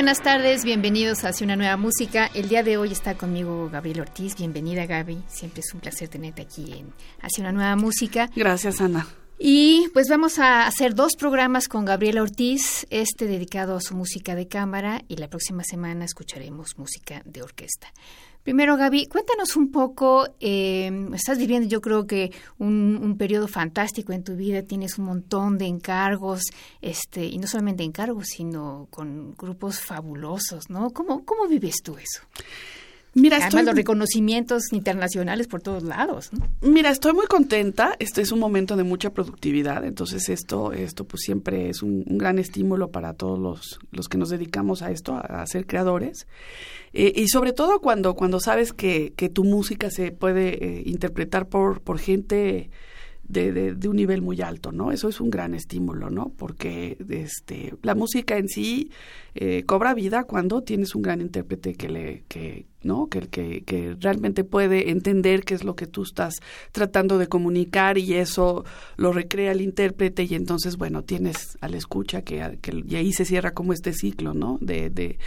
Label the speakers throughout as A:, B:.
A: Buenas tardes, bienvenidos a Hacia una nueva música. El día de hoy está conmigo Gabriel Ortiz. Bienvenida, Gaby. Siempre es un placer tenerte aquí en Hacia una nueva música.
B: Gracias, Ana.
A: Y pues vamos a hacer dos programas con Gabriela Ortiz, este dedicado a su música de cámara y la próxima semana escucharemos música de orquesta. Primero, Gaby, cuéntanos un poco, eh, estás viviendo yo creo que un, un, periodo fantástico en tu vida, tienes un montón de encargos, este, y no solamente encargos, sino con grupos fabulosos, ¿no? ¿Cómo, cómo vives tú eso?
B: Mira,
A: Además,
B: estoy...
A: los reconocimientos internacionales por todos lados. ¿no?
B: Mira, estoy muy contenta. Este es un momento de mucha productividad. Entonces, esto, esto pues siempre es un, un gran estímulo para todos los, los, que nos dedicamos a esto, a, a ser creadores. Eh, y sobre todo cuando, cuando sabes que, que tu música se puede eh, interpretar por, por gente de, de, de, un nivel muy alto, ¿no? Eso es un gran estímulo, ¿no? Porque este, la música en sí eh, cobra vida cuando tienes un gran intérprete que le, que, ¿no? Que, que, que, realmente puede entender qué es lo que tú estás tratando de comunicar y eso lo recrea el intérprete y entonces, bueno, tienes a la escucha que, que y ahí se cierra como este ciclo, ¿no? De, de,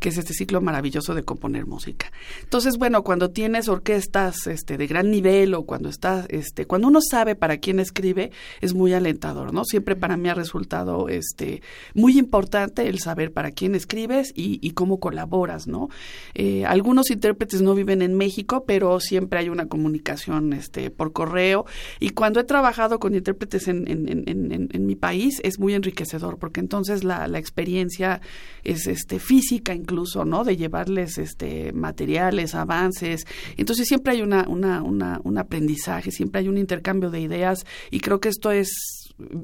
B: que es este ciclo maravilloso de componer música. Entonces, bueno, cuando tienes orquestas este, de gran nivel o cuando estás, este, cuando uno sabe para quién escribe, es muy alentador, ¿no? Siempre para mí ha resultado este, muy importante el saber para quién escribes y, y cómo colaboras, ¿no? Eh, algunos intérpretes no viven en México, pero siempre hay una comunicación este, por correo. Y cuando he trabajado con intérpretes en mi país, es muy enriquecedor, porque entonces la, la, experiencia es este, física incluso, ¿no? De llevarles este, materiales, avances. Entonces siempre hay una, una, una, un aprendizaje, siempre hay un intercambio de ideas y creo que esto es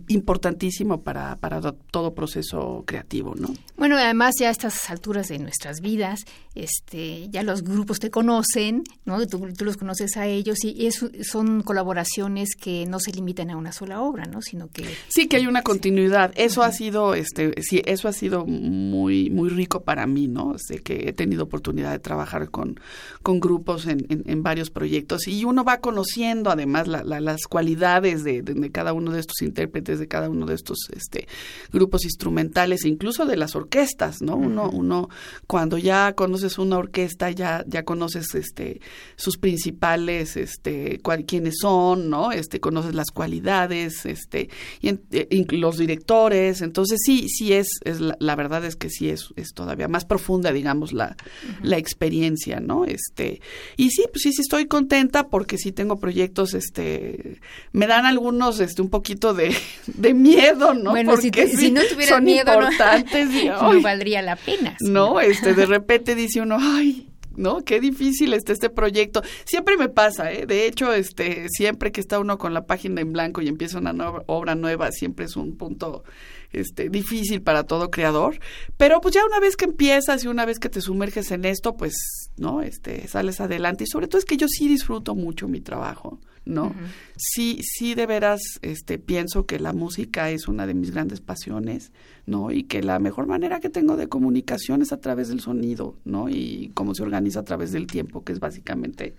B: importantísimo para, para todo proceso creativo, ¿no?
A: Bueno, además ya a estas alturas de nuestras vidas, este, ya los grupos te conocen, ¿no? Tú, tú los conoces a ellos y es, son colaboraciones que no se limitan a una sola obra, ¿no? Sino que
B: sí que hay una continuidad. Eso uh -huh. ha sido, este, sí, eso ha sido muy, muy rico para mí, ¿no? Sé que he tenido oportunidad de trabajar con, con grupos en, en, en varios proyectos y uno va conociendo además la, la, las cualidades de, de, de cada uno de estos intérpretes de cada uno de estos este, grupos instrumentales, incluso de las orquestas, ¿no? Uno, uno cuando ya conoces una orquesta, ya, ya conoces este, sus principales, este, cual, quiénes son, ¿no? Este, conoces las cualidades, este, y, en, y los directores, entonces sí, sí es, es la, la, verdad es que sí es, es todavía más profunda, digamos, la, uh -huh. la experiencia, ¿no? Este, y sí, pues sí, sí estoy contenta porque sí tengo proyectos, este, me dan algunos, este, un poquito de, de miedo, ¿no?
A: Bueno,
B: Porque
A: si,
B: sí,
A: si no tuvieras
B: son
A: miedo,
B: importantes,
A: no,
B: y,
A: no valdría la pena.
B: ¿sí? No, este, de repente dice uno, ay, ¿no? Qué difícil está este proyecto. Siempre me pasa, ¿eh? De hecho, este, siempre que está uno con la página en blanco y empieza una obra nueva, siempre es un punto este, difícil para todo creador. Pero pues ya una vez que empiezas y una vez que te sumerges en esto, pues, ¿no? Este, sales adelante. Y sobre todo es que yo sí disfruto mucho mi trabajo. ¿No? Uh -huh. Sí, sí de veras este, pienso que la música es una de mis grandes pasiones, ¿no? Y que la mejor manera que tengo de comunicación es a través del sonido, ¿no? Y cómo se organiza a través del tiempo, que es básicamente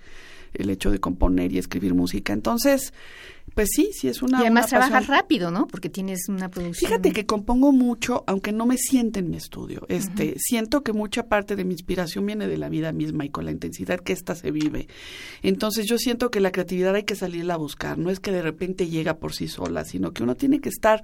B: el hecho de componer y escribir música. Entonces, pues sí, sí es una.
A: Y además
B: una
A: trabajas rápido, ¿no? Porque tienes una producción.
B: Fíjate que compongo mucho, aunque no me siente en mi estudio. Este, uh -huh. siento que mucha parte de mi inspiración viene de la vida misma y con la intensidad que ésta se vive. Entonces, yo siento que la creatividad hay que salirla a buscar. No es que de repente llega por sí sola, sino que uno tiene que estar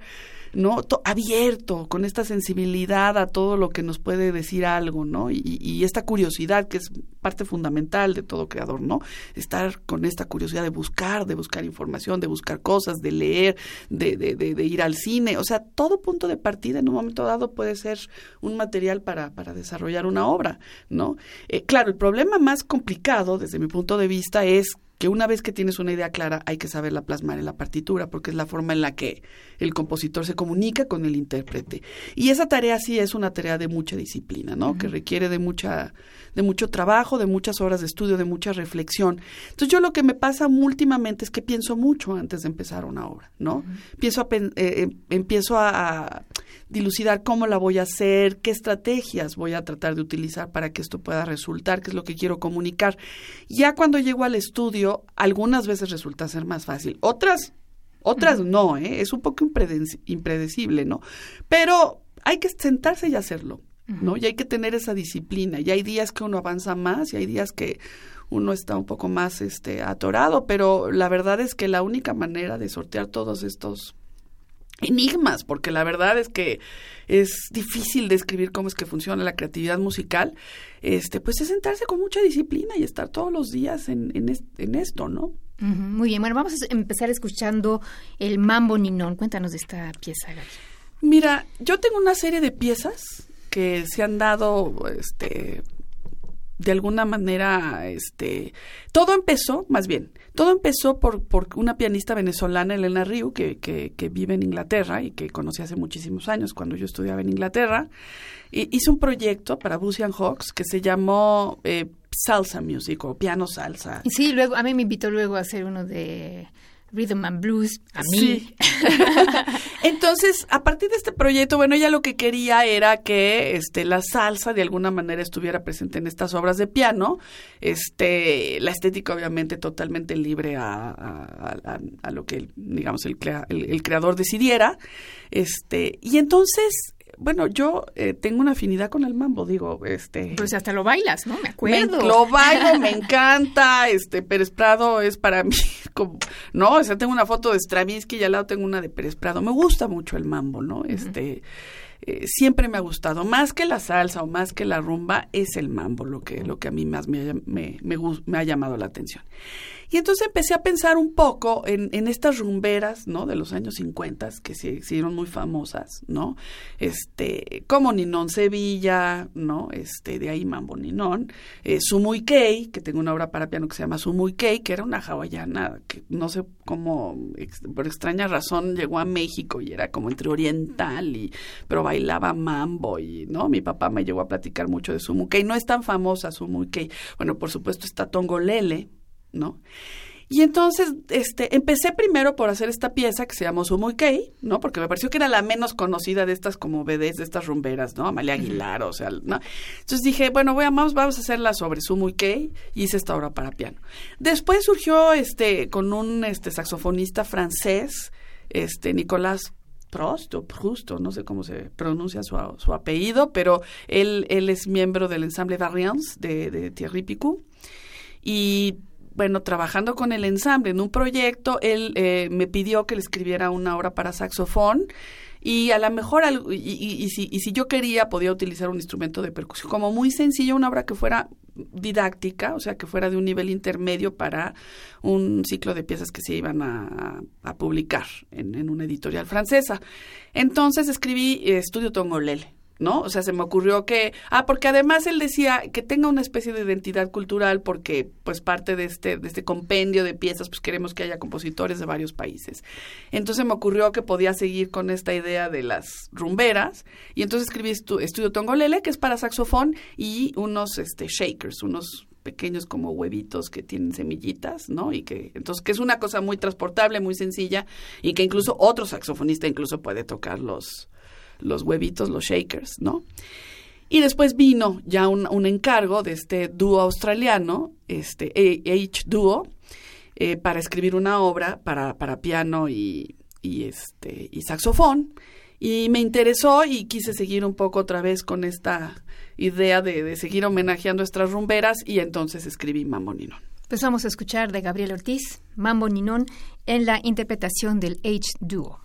B: no abierto con esta sensibilidad a todo lo que nos puede decir algo, ¿no? Y, y esta curiosidad que es parte fundamental de todo creador, ¿no? Estar con esta curiosidad de buscar, de buscar información, de buscar cosas, de leer, de, de, de, de, ir al cine. O sea, todo punto de partida en un momento dado puede ser un material para, para desarrollar una obra, ¿no? Eh, claro, el problema más complicado desde mi punto de vista es que una vez que tienes una idea clara hay que saberla plasmar en la partitura porque es la forma en la que el compositor se comunica con el intérprete. Y esa tarea sí es una tarea de mucha disciplina, ¿no? Que requiere de mucha de mucho trabajo, de muchas horas de estudio, de mucha reflexión. Entonces yo lo que me pasa últimamente es que pienso mucho antes de empezar una obra, ¿no? Pienso a, eh, eh, empiezo a dilucidar cómo la voy a hacer, qué estrategias voy a tratar de utilizar para que esto pueda resultar, qué es lo que quiero comunicar. Ya cuando llego al estudio, algunas veces resulta ser más fácil, otras, otras no, ¿eh? es un poco impredecible, ¿no? Pero hay que sentarse y hacerlo, ¿no? Y hay que tener esa disciplina. Y hay días que uno avanza más y hay días que uno está un poco más este atorado, pero la verdad es que la única manera de sortear todos estos enigmas, porque la verdad es que es difícil describir cómo es que funciona la creatividad musical, este, pues es sentarse con mucha disciplina y estar todos los días en, en, esto, ¿no?
A: muy bien, bueno, vamos a empezar escuchando el Mambo Ninón. Cuéntanos de esta pieza, Gaby.
B: Mira, yo tengo una serie de piezas que se han dado este, de alguna manera, este, todo empezó, más bien, todo empezó por, por una pianista venezolana, Elena Riu, que, que, que, vive en Inglaterra y que conocí hace muchísimos años cuando yo estudiaba en Inglaterra. Y hizo un proyecto para Busian Hawks que se llamó eh, Salsa Music o Piano Salsa.
A: Sí, luego, a mí me invitó luego a hacer uno de Rhythm and Blues a mí.
B: Entonces, a partir de este proyecto, bueno, ella lo que quería era que este la salsa de alguna manera estuviera presente en estas obras de piano, este la estética obviamente totalmente libre a, a, lo que digamos el, el, el creador decidiera, este y entonces bueno, yo eh, tengo una afinidad con el mambo, digo, este...
A: Pues hasta lo bailas, ¿no? Me acuerdo.
B: lo bailo, me encanta, este, Pérez Prado es para mí como, no, o sea, tengo una foto de Stravinsky y al lado tengo una de Pérez Prado, me gusta mucho el mambo, ¿no? Este... Eh, siempre me ha gustado, más que la salsa o más que la rumba, es el mambo lo que, lo que a mí más me, me, me, me ha llamado la atención. Y entonces empecé a pensar un poco en, estas rumberas, ¿no? De los años 50 que se hicieron muy famosas, ¿no? Este, como Ninón Sevilla, ¿no? Este, de ahí Mambo Ninón, eh, Kei, que tengo una obra para piano que se llama Sumuy Kei, que era una hawaiana que no sé cómo, por extraña razón llegó a México y era como entre oriental y, pero bailaba mambo y, ¿no? Mi papá me llegó a platicar mucho de Sumuy Kei. No es tan famosa Sumuy Kei. Bueno, por supuesto está Tongolele, ¿no? Y entonces, este, empecé primero por hacer esta pieza que se llamó Sumo Kei, ¿no? Porque me pareció que era la menos conocida de estas como BDs, de estas rumberas, ¿no? Amalia Aguilar, o sea, ¿no? Entonces dije, bueno, voy a, vamos, vamos a hacerla sobre Sumo Kei y hice esta obra para piano. Después surgió, este, con un, este, saxofonista francés, este, Nicolás Prost o Proust, no sé cómo se pronuncia su, su apellido, pero él, él es miembro del ensamble Variance de, de Thierry Picou. Y bueno, trabajando con el ensamble en un proyecto, él eh, me pidió que le escribiera una obra para saxofón y a lo mejor, y, y, si, y si yo quería, podía utilizar un instrumento de percusión, como muy sencillo, una obra que fuera didáctica, o sea, que fuera de un nivel intermedio para un ciclo de piezas que se iban a, publicar en, una editorial francesa. Entonces escribí Estudio Tongolele ¿no? O sea, se me ocurrió que, ah, porque además él decía que tenga una especie de identidad cultural porque pues parte de este de este compendio de piezas pues queremos que haya compositores de varios países. Entonces me ocurrió que podía seguir con esta idea de las rumberas y entonces escribí Estudio Tongolele, que es para saxofón y unos este shakers, unos pequeños como huevitos que tienen semillitas, ¿no? Y que entonces que es una cosa muy transportable, muy sencilla y que incluso otro saxofonista incluso puede tocar los los huevitos, los shakers, ¿no? Y después vino ya un, encargo de este dúo australiano, este H Duo, eh, para escribir una obra para, para piano y, y, este, y saxofón. Y me interesó y quise seguir un poco otra vez con esta idea de, de seguir homenajeando nuestras rumberas y entonces escribí Mambo Ninón.
A: Pues vamos a escuchar de Gabriel Ortiz, Mambo Ninón, en la interpretación del H Duo.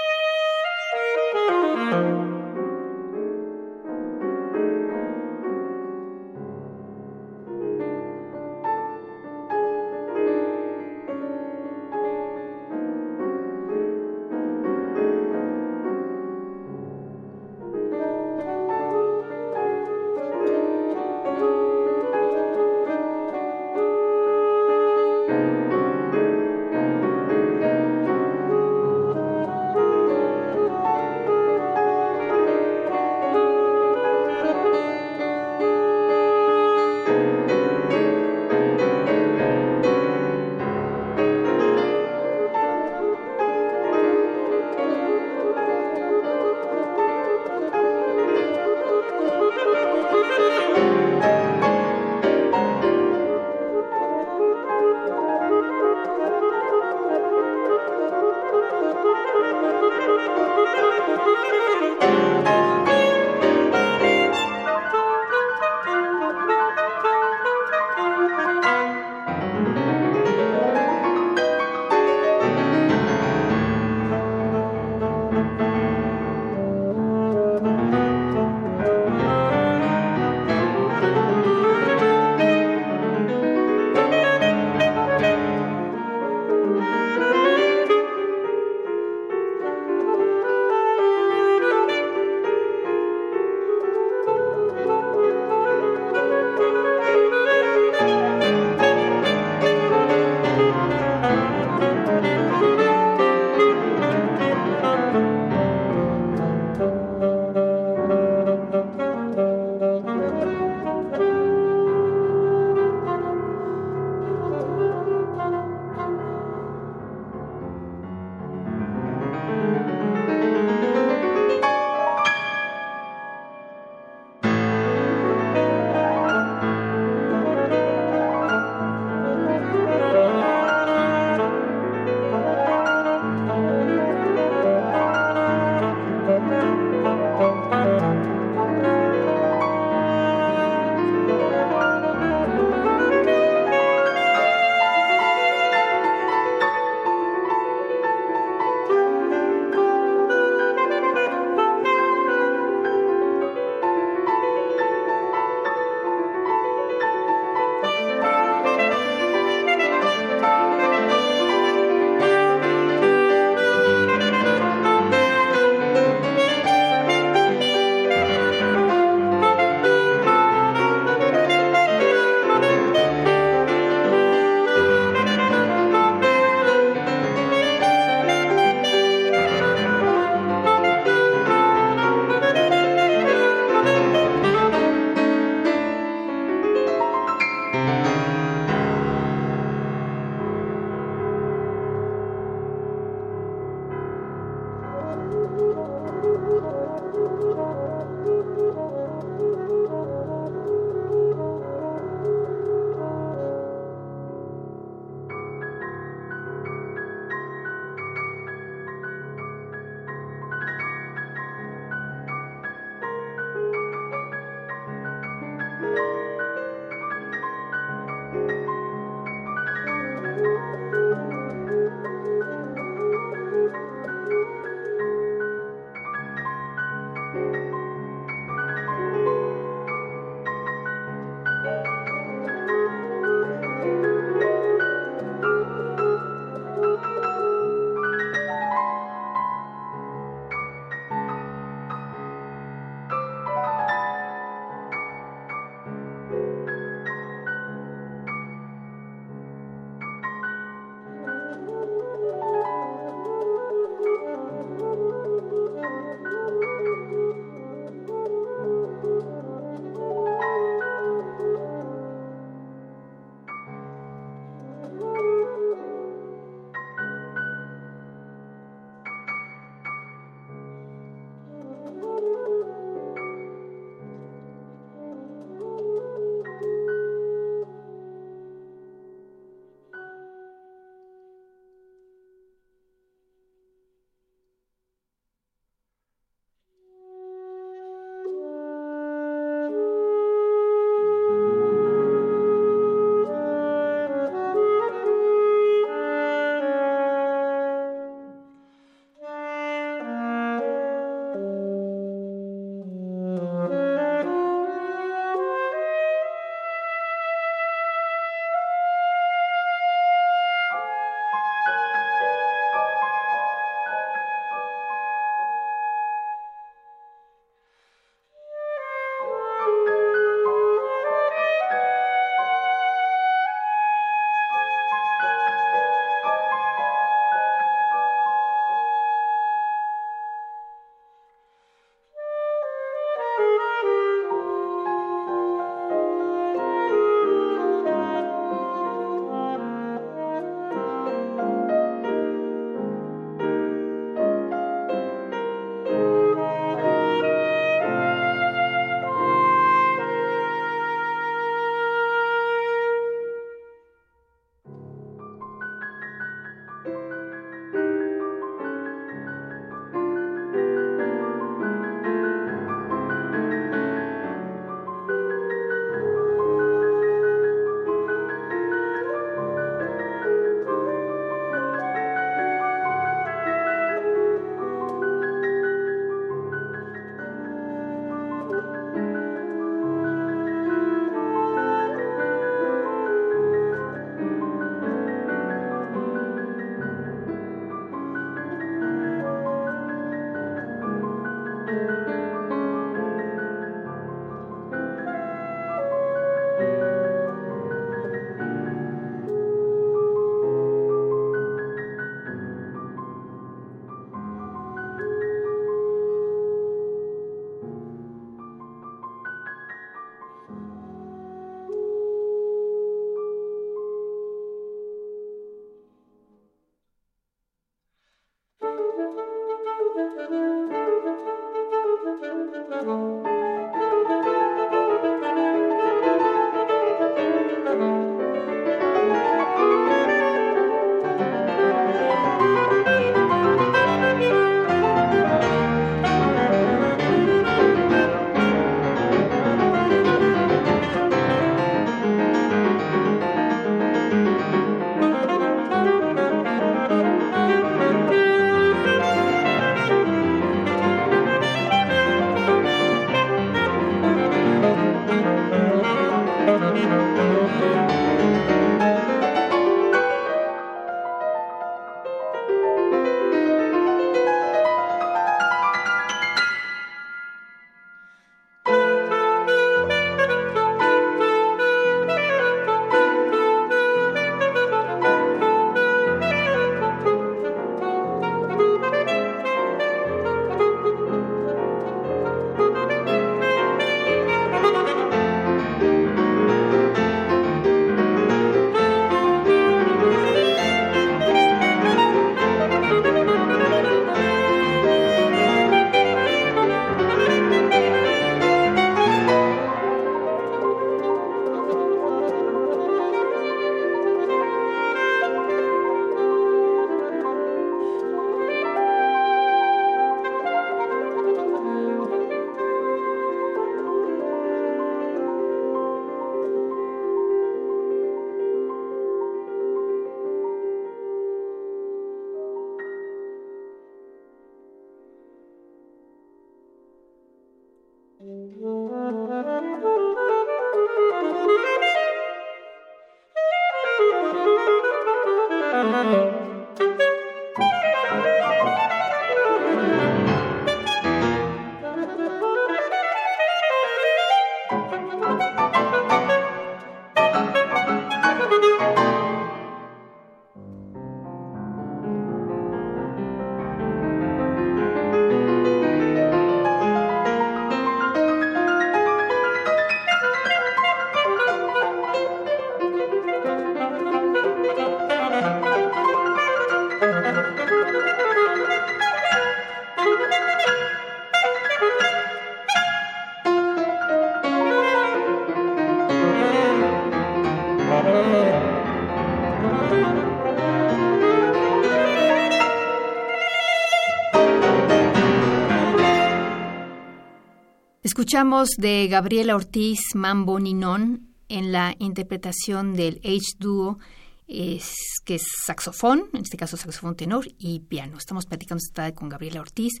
A: Escuchamos de Gabriela Ortiz Mambo Ninón en la interpretación del H-Duo, es, que es saxofón, en este caso saxofón tenor y piano. Estamos platicando esta tarde con Gabriela Ortiz.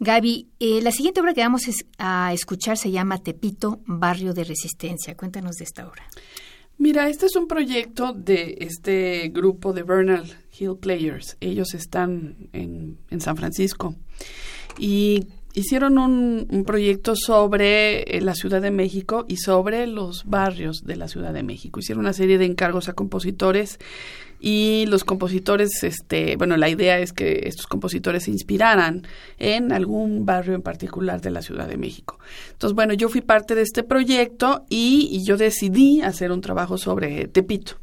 A: Gaby, eh, la siguiente obra que vamos a escuchar se llama Tepito, Barrio de Resistencia. Cuéntanos de esta obra.
B: Mira, este es un proyecto de este grupo de Bernal Hill Players. Ellos están en, en San Francisco. Y hicieron un, proyecto sobre eh, la Ciudad de México y sobre los barrios de la Ciudad de México. Hicieron una serie de encargos a compositores y los compositores, este, bueno, la idea es que estos compositores se inspiraran en algún barrio en particular de la Ciudad de México. Entonces, bueno, yo fui parte de este proyecto y yo decidí hacer un trabajo sobre Tepito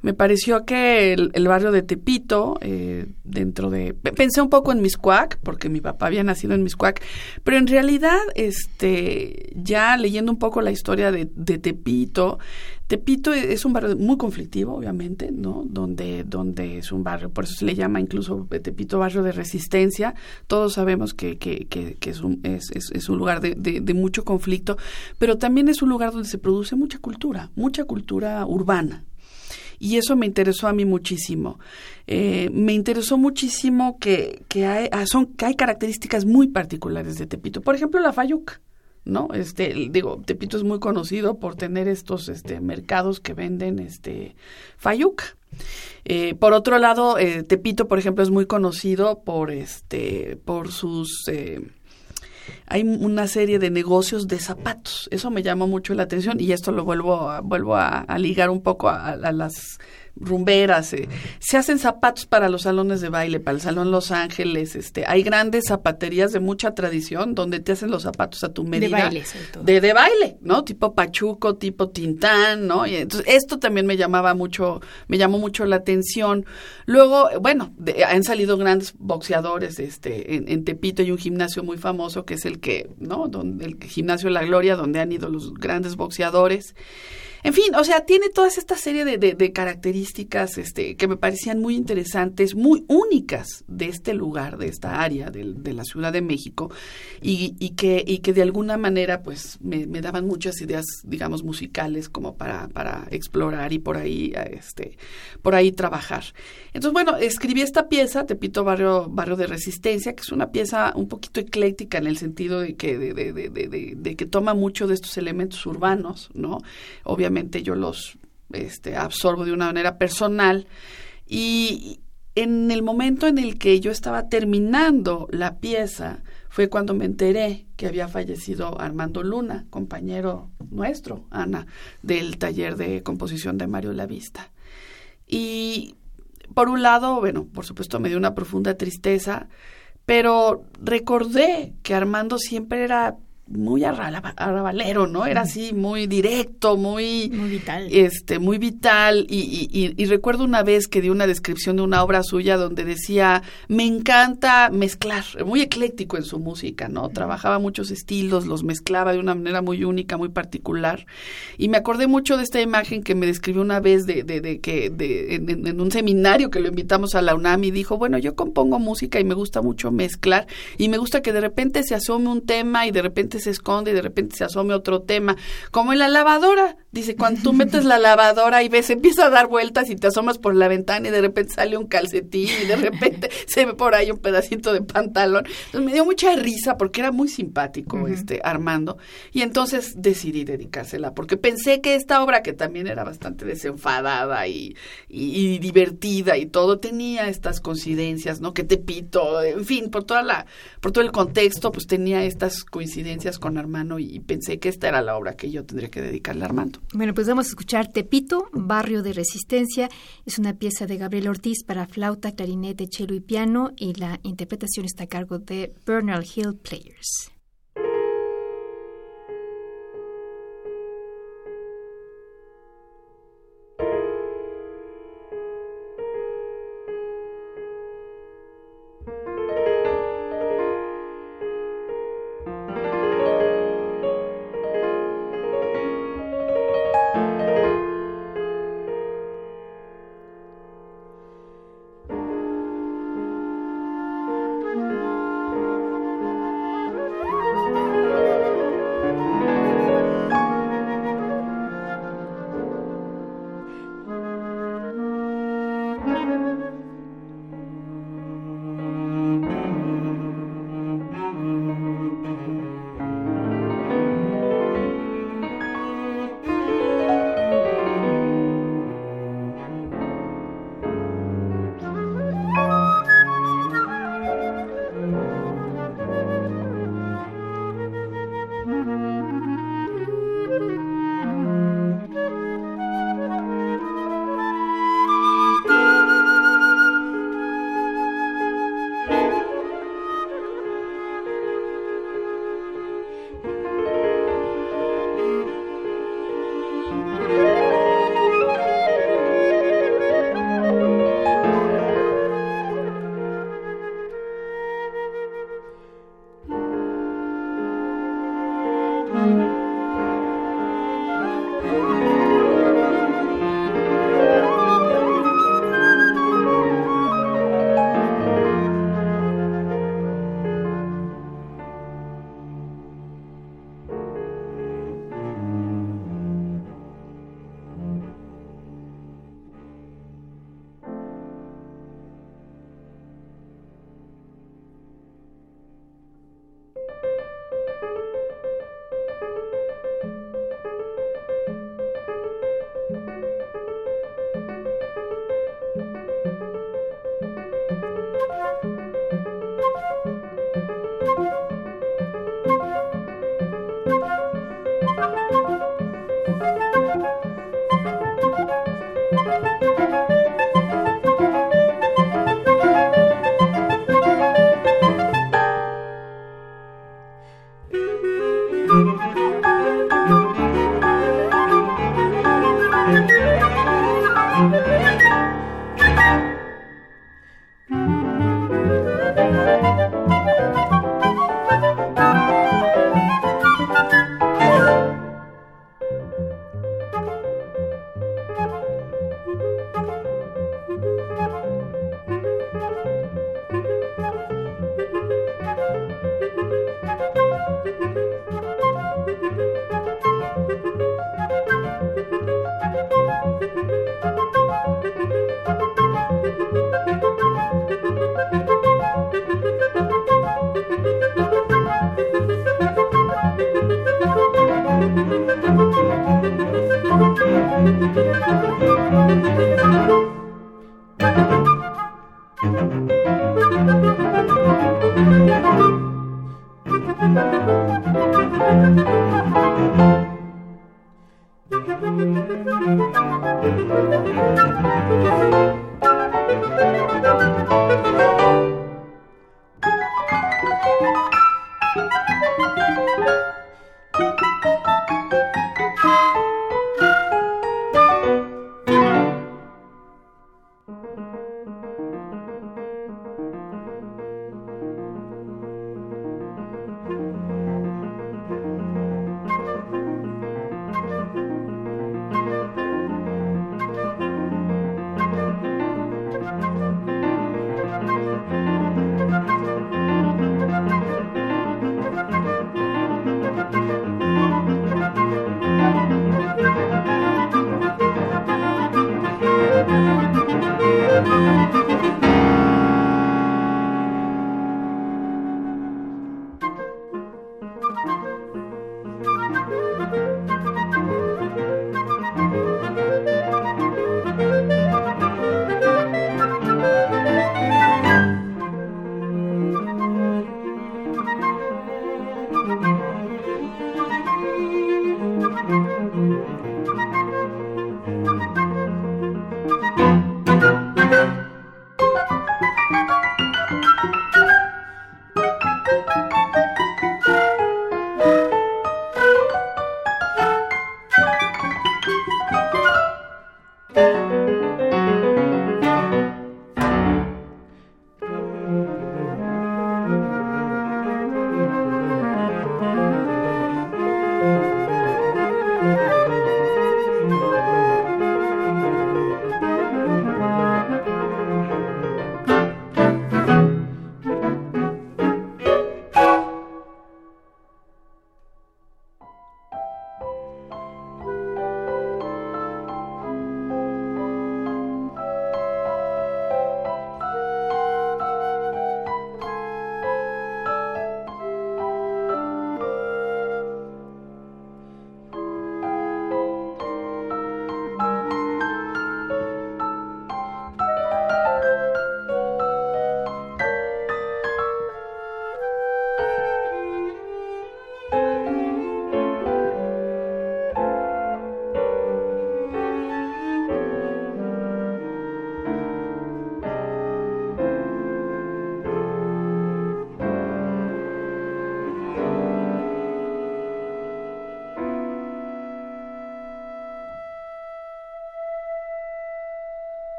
B: me pareció que el, barrio de Tepito, eh, dentro de... Pensé un poco en Miscuac, porque mi papá había nacido en Miscuac, pero en realidad, este, ya leyendo un poco la historia de, Tepito, Tepito e, es un barrio muy conflictivo, obviamente, ¿no? Donde, donde es un barrio, por eso se le llama incluso Tepito barrio de resistencia. Todos sabemos que, que, que, es, un, es, es, un lugar de, de, mucho conflicto, pero también es un lugar donde se produce mucha cultura, mucha cultura urbana, y eso me interesó a mí muchísimo. Eh, me interesó muchísimo que, que, hay, ah, son, que hay características muy particulares de Tepito. Por ejemplo, la fayuca. ¿no? Este, digo, Tepito es muy conocido por tener estos este, mercados que venden este fayuca. Eh, por otro lado, eh, Tepito, por ejemplo, es muy conocido por este, por sus hay una serie de negocios de zapatos. Eso me llamó mucho la atención y esto lo vuelvo a, vuelvo a, ligar un poco a, las rumberas, eh. se hacen zapatos para los salones de baile, para el Salón Los Ángeles, este, hay grandes zapaterías de mucha tradición donde te hacen los zapatos a tu medida.
A: De baile,
B: De, de baile, ¿no? Tipo Pachuco, tipo Tintán, ¿no? Y entonces, esto también me llamaba mucho, me llamó mucho la atención. Luego, bueno, han salido grandes boxeadores, este, en, en, Tepito hay un gimnasio muy famoso que es el que, ¿no? Donde, el gimnasio La Gloria, donde han ido los grandes boxeadores. En fin, o sea, tiene toda esta serie de, características este, que me parecían muy interesantes, muy únicas de este lugar, de esta área de, la Ciudad de México, y, que, y que de alguna manera pues me, daban muchas ideas, digamos, musicales como para, para explorar y por ahí, este, por ahí trabajar. Entonces, bueno, escribí esta pieza, Tepito Barrio, Barrio de Resistencia, que es una pieza un poquito ecléctica en el sentido de que, de que toma mucho de estos elementos urbanos, ¿no? Obviamente yo los este, absorbo de una manera personal. Y en el momento en el que yo estaba terminando la pieza, fue cuando me enteré que había fallecido Armando Luna, compañero nuestro, Ana, del taller de composición de Mario Lavista. Y por un lado, bueno, por supuesto me dio una profunda tristeza, pero recordé que Armando siempre era muy arrabalero, ¿no? Era así, muy directo, muy...
A: Muy vital.
B: Este, muy vital. Y, y, y, recuerdo una vez que di una descripción de una obra suya donde decía, me encanta mezclar, muy ecléctico en su música, ¿no? Trabajaba muchos estilos, los mezclaba de una manera muy única, muy particular. Y me acordé mucho de esta imagen que me describió una vez de, de, de que de, en, en, un seminario que lo invitamos a la UNAM y dijo, bueno, yo compongo música y me gusta mucho mezclar y me gusta que de repente se asome un tema y de repente se esconde y de repente se asome otro tema, como en la lavadora. Dice, cuando tú metes la lavadora y ves, empieza a dar vueltas y te asomas por la ventana y de repente sale un calcetín y de repente se ve por ahí un pedacito de pantalón. Entonces me dio mucha risa porque era muy simpático este Armando y entonces decidí dedicársela porque pensé que esta obra que también era bastante desenfadada y, y, divertida y todo tenía estas coincidencias, ¿no? Que te pito, en fin, por toda la por todo el contexto, pues tenía estas coincidencias con Armando y pensé que esta era la obra que yo tendría que dedicarle a Armando.
A: Bueno, pues vamos a escuchar Tepito, Barrio de Resistencia. Es una pieza de Gabriel Ortiz para flauta, clarinete, cello y piano y la interpretación está a cargo de Bernal Hill Players.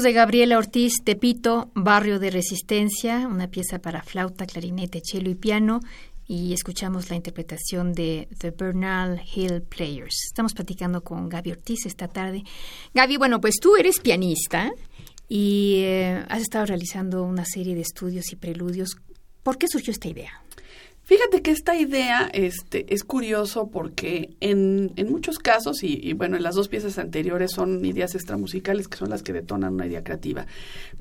A: De Gabriela Ortiz Tepito, Barrio de Resistencia, una pieza para flauta, clarinete, cello y piano, y escuchamos la interpretación de The Bernal Hill Players. Estamos platicando con Gaby Ortiz esta tarde. Gaby, bueno, pues tú eres pianista y eh, has estado realizando una serie de estudios y preludios. ¿Por qué surgió esta idea?
B: Fíjate que esta idea este, es curioso porque en, en muchos casos, y, bueno, en las dos piezas anteriores son ideas extramusicales que son las que detonan una idea creativa,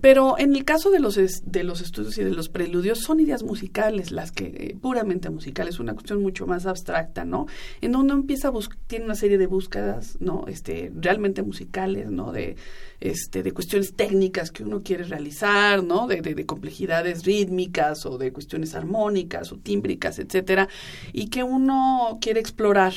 B: pero en el caso de los, de los estudios y de los preludios son ideas musicales, las que eh, puramente musicales, una cuestión mucho más abstracta, ¿no? En donde empieza a tiene una serie de búsquedas, ¿no? Este, realmente musicales, ¿no? De, este, de cuestiones técnicas que uno quiere realizar, ¿no? De, de, de complejidades rítmicas o de cuestiones armónicas o tímbricas, etcétera, y que uno quiere explorar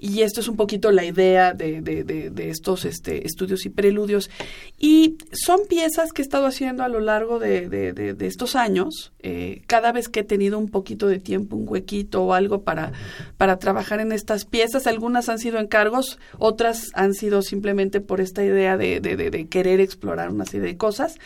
B: y esto es un poquito la idea de, de, de, estos este, estudios y preludios. Y son piezas que he estado haciendo a lo largo de, estos años. Eh, cada vez que he tenido un poquito de tiempo, un huequito o algo para, para trabajar en estas piezas, algunas han sido encargos, otras han sido simplemente por esta idea de, querer explorar una serie de cosas.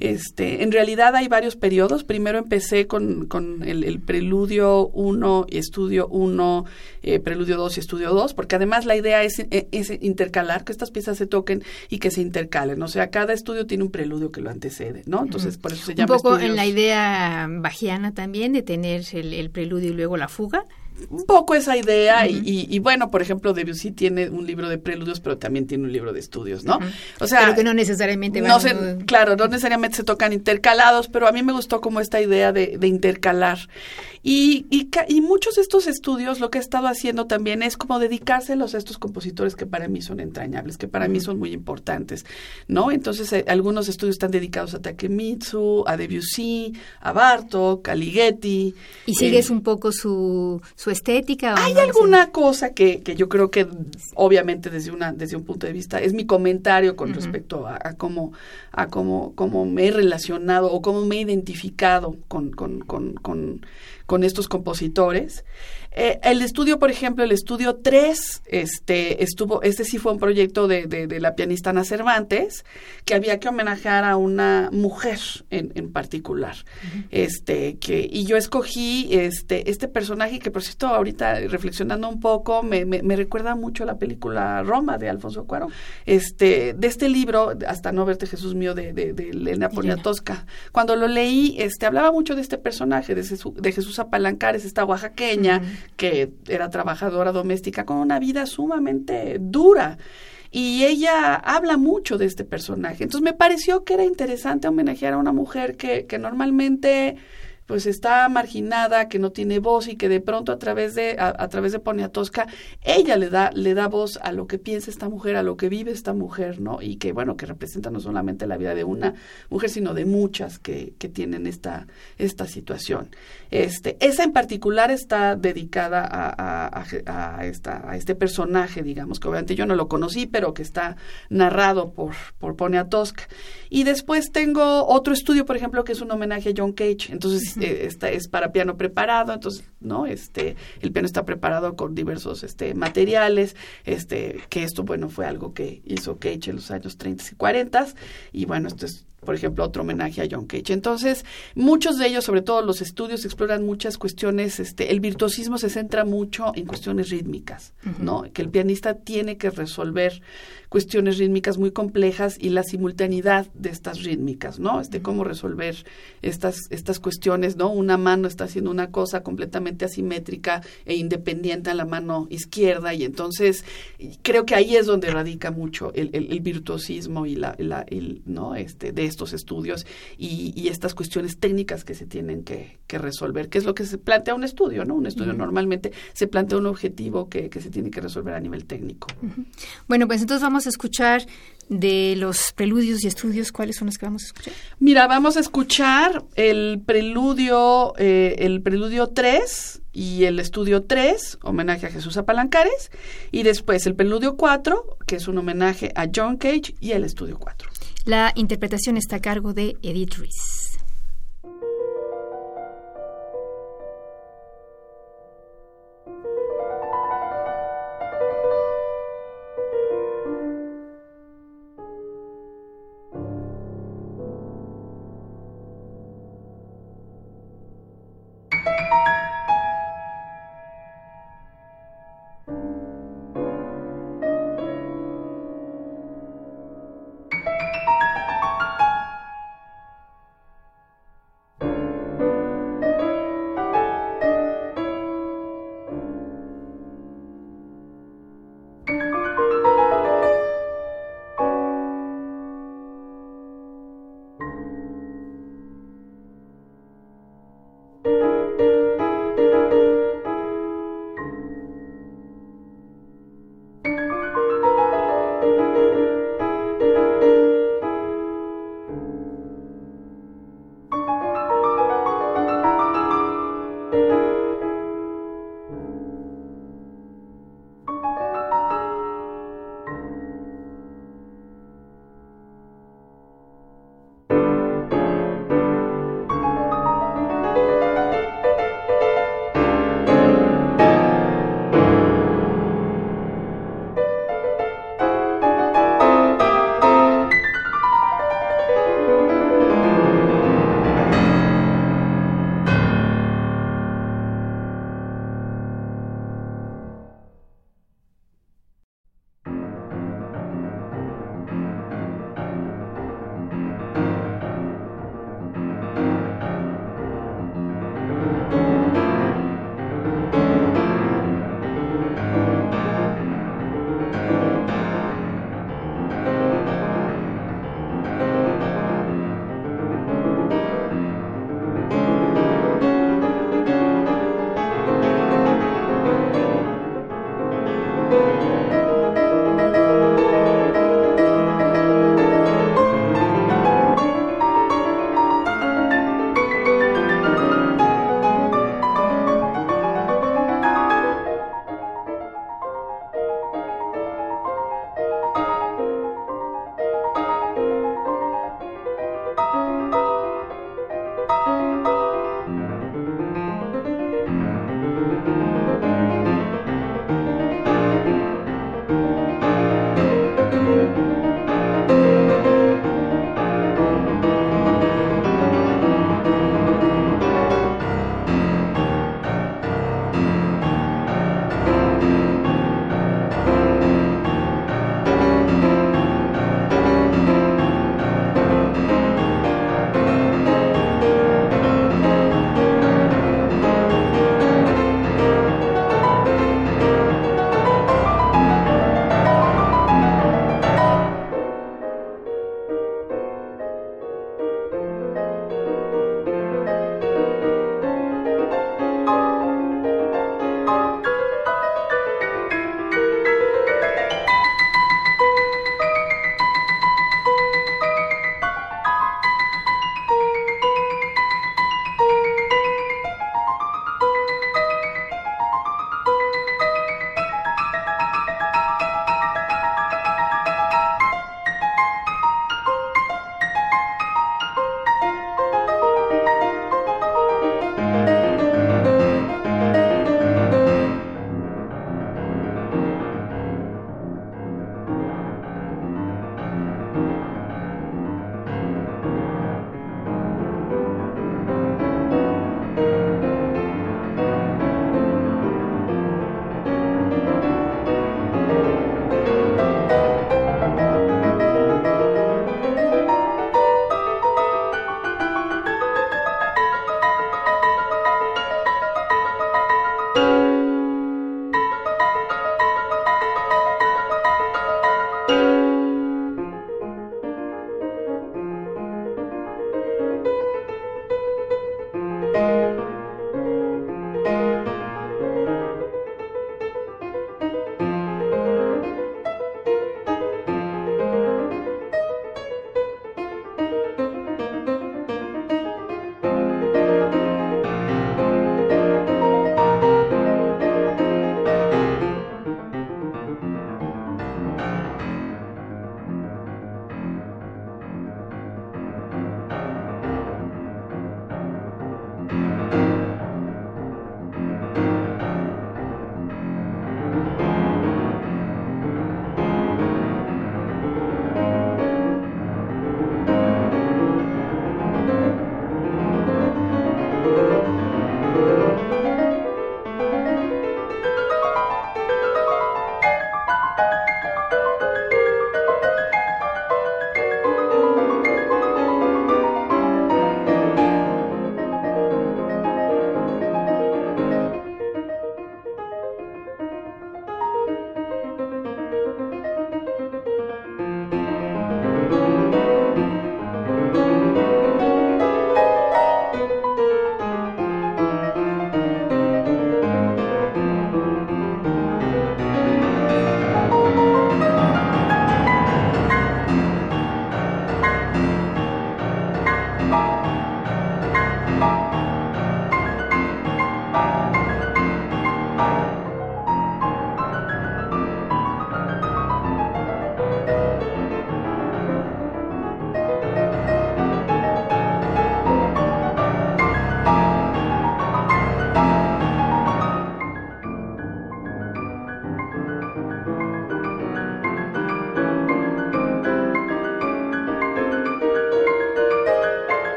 B: Este, en realidad hay varios periodos. Primero empecé con, con el, el preludio 1, estudio 1, eh, preludio 2 y estudio 2 porque además la idea es, eh, es, intercalar, que estas piezas se toquen y que se intercalen. O sea, cada estudio tiene un preludio que lo antecede, ¿no? Entonces, por eso se llama.
A: Un poco en la idea bajiana también de tener el preludio y luego la fuga
B: un poco esa idea y, bueno, por ejemplo, Debussy tiene un libro de preludios, pero también tiene un libro de estudios, ¿no?
A: O sea, pero que no necesariamente
B: no claro, no necesariamente se tocan intercalados, pero a mí me gustó como esta idea de, intercalar. Y, y, muchos de estos estudios lo que he estado haciendo también es como dedicárselos a estos compositores que para mí son entrañables, que para mí son muy importantes, ¿no? Entonces, eh, algunos estudios están dedicados a Takemitsu, a Debussy, a Bartok, a Ligeti.
A: Y sigues eh, un poco su su estética?
B: Hay alguna cosa que, que, yo creo que obviamente desde una desde un punto de vista es mi comentario con respecto a, cómo a cómo, cómo me he relacionado o cómo me he identificado con, con, con, con, con estos compositores. Eh, el estudio, por ejemplo, el estudio 3, este, estuvo, este sí fue un proyecto de, de, la pianista Ana Cervantes, que había que homenajear a una mujer en, en particular. Este, que, y yo escogí este, este personaje que, por cierto, ahorita reflexionando un poco, me, me, recuerda mucho a la película Roma de Alfonso Cuarón. Este, de este libro, Hasta no verte Jesús mío, de, de, de Elena Poniatowska. Cuando lo leí, este, hablaba mucho de este personaje, de Jesús, de Jesús Apalancares, esta oaxaqueña, que era trabajadora doméstica con una vida sumamente dura. Y ella habla mucho de este personaje. Entonces me pareció que era interesante homenajear a una mujer que, que normalmente pues está marginada, que no tiene voz y que de pronto a través de a, través de Poniatowska ella le da le da voz a lo que piensa esta mujer, a lo que vive esta mujer, ¿no? Y que bueno, que representa no solamente la vida de una mujer, sino de muchas que, que tienen esta esta situación. Este, esa en particular está dedicada a, a, a, esta a este personaje, digamos, que obviamente yo no lo conocí, pero que está narrado por por Poniatowska. Y después tengo otro estudio, por ejemplo, que es un homenaje a John Cage. Entonces, eh, esta es para piano preparado, entonces, ¿no? Este, el piano está preparado con diversos este, materiales, este, que esto, bueno, fue algo que hizo Cage en los años 30 y 40. Y bueno, esto es por ejemplo, otro homenaje a John Cage. Entonces, muchos de ellos, sobre todo los estudios, exploran muchas cuestiones, este, el virtuosismo se centra mucho en cuestiones rítmicas, ¿no? Que el pianista tiene que resolver cuestiones rítmicas muy complejas y la simultaneidad de estas rítmicas, ¿no? Este, cómo resolver estas, estas cuestiones, ¿no? Una mano está haciendo una cosa completamente asimétrica e independiente a la mano izquierda y entonces creo que ahí es donde radica mucho el, el, virtuosismo y la, la el, ¿no? Este, de estos estudios y, y, estas cuestiones técnicas que se tienen que, que, resolver, que es lo que se plantea un estudio, ¿no? Un estudio normalmente se plantea un objetivo que, que, se tiene que resolver a nivel técnico.
A: Bueno, pues entonces vamos a escuchar de los preludios y estudios, ¿cuáles son los que vamos a escuchar?
B: Mira, vamos a escuchar el preludio, eh, el preludio 3 y el estudio 3, homenaje a Jesús Apalancares, y después el preludio 4, que es un homenaje a John Cage, y el estudio 4.
A: La interpretación está a cargo de Edith Reese.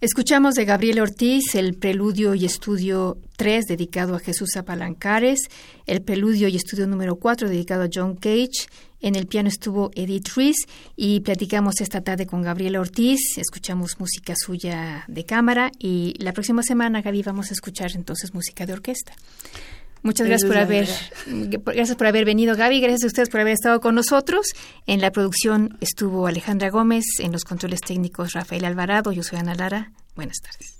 A: Escuchamos de Gabriel Ortiz el preludio y estudio 3 dedicado a Jesús Apalancares, el preludio y estudio número 4 dedicado a John Cage, en el piano estuvo Edith Ruiz y platicamos esta tarde con Gabriel Ortiz, escuchamos música suya de cámara y la próxima semana, Gaby, vamos a escuchar entonces música de orquesta. Muchas gracias por haber, gracias por haber venido, Gaby. Gracias a ustedes por haber estado con nosotros. En la producción estuvo Alejandra Gómez, en los controles técnicos Rafael Alvarado. Yo soy Ana Lara. Buenas tardes.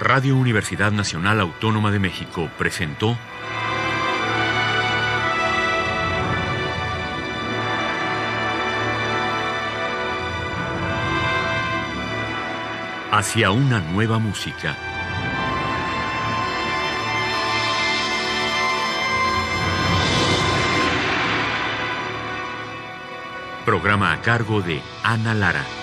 C: Radio Universidad Nacional Autónoma de México presentó hacia una nueva música. Programa a cargo de Ana Lara.